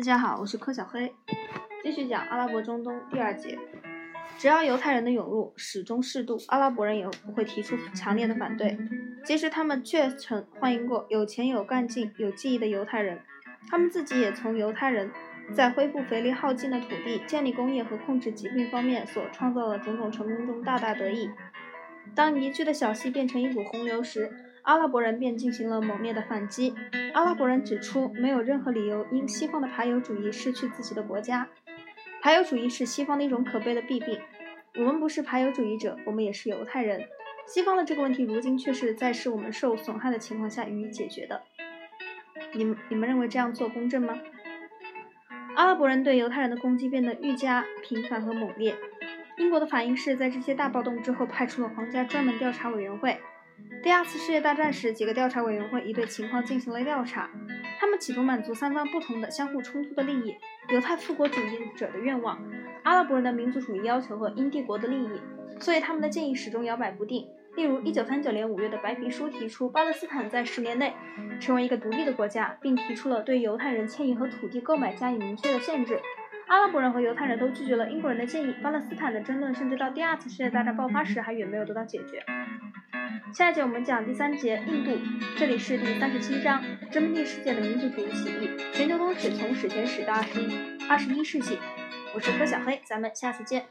大家好，我是柯小黑，继续讲阿拉伯中东第二节。只要犹太人的涌入始终适度，阿拉伯人也不会提出强烈的反对。其实他们确曾欢迎过有钱、有干劲、有技艺的犹太人，他们自己也从犹太人在恢复肥力耗尽的土地、建立工业和控制疾病方面所创造的种种成功中大大得益。当泥聚的小溪变成一股洪流时，阿拉伯人便进行了猛烈的反击。阿拉伯人指出，没有任何理由因西方的排犹主义失去自己的国家。排犹主义是西方的一种可悲的弊病。我们不是排犹主义者，我们也是犹太人。西方的这个问题，如今却是在使我们受损害的情况下予以解决的。你们你们认为这样做公正吗？阿拉伯人对犹太人的攻击变得愈加频繁和猛烈。英国的反应是在这些大暴动之后，派出了皇家专门调查委员会。第二次世界大战时，几个调查委员会已对情况进行了调查。他们企图满足三方不同的、相互冲突的利益：犹太复国主义者的愿望、阿拉伯人的民族主义要求和英帝国的利益。所以，他们的建议始终摇摆不定。例如，1939年5月的白皮书提出，巴勒斯坦在十年内成为一个独立的国家，并提出了对犹太人迁移和土地购买加以明确的限制。阿拉伯人和犹太人都拒绝了英国人的建议。巴勒斯坦的争论甚至到第二次世界大战爆发时还远没有得到解决。下一节我们讲第三节印度，这里是第三十七章殖民地世界的民族主义起义，全球通史从史前史到二十一二十一世纪。我是柯小黑，咱们下次见。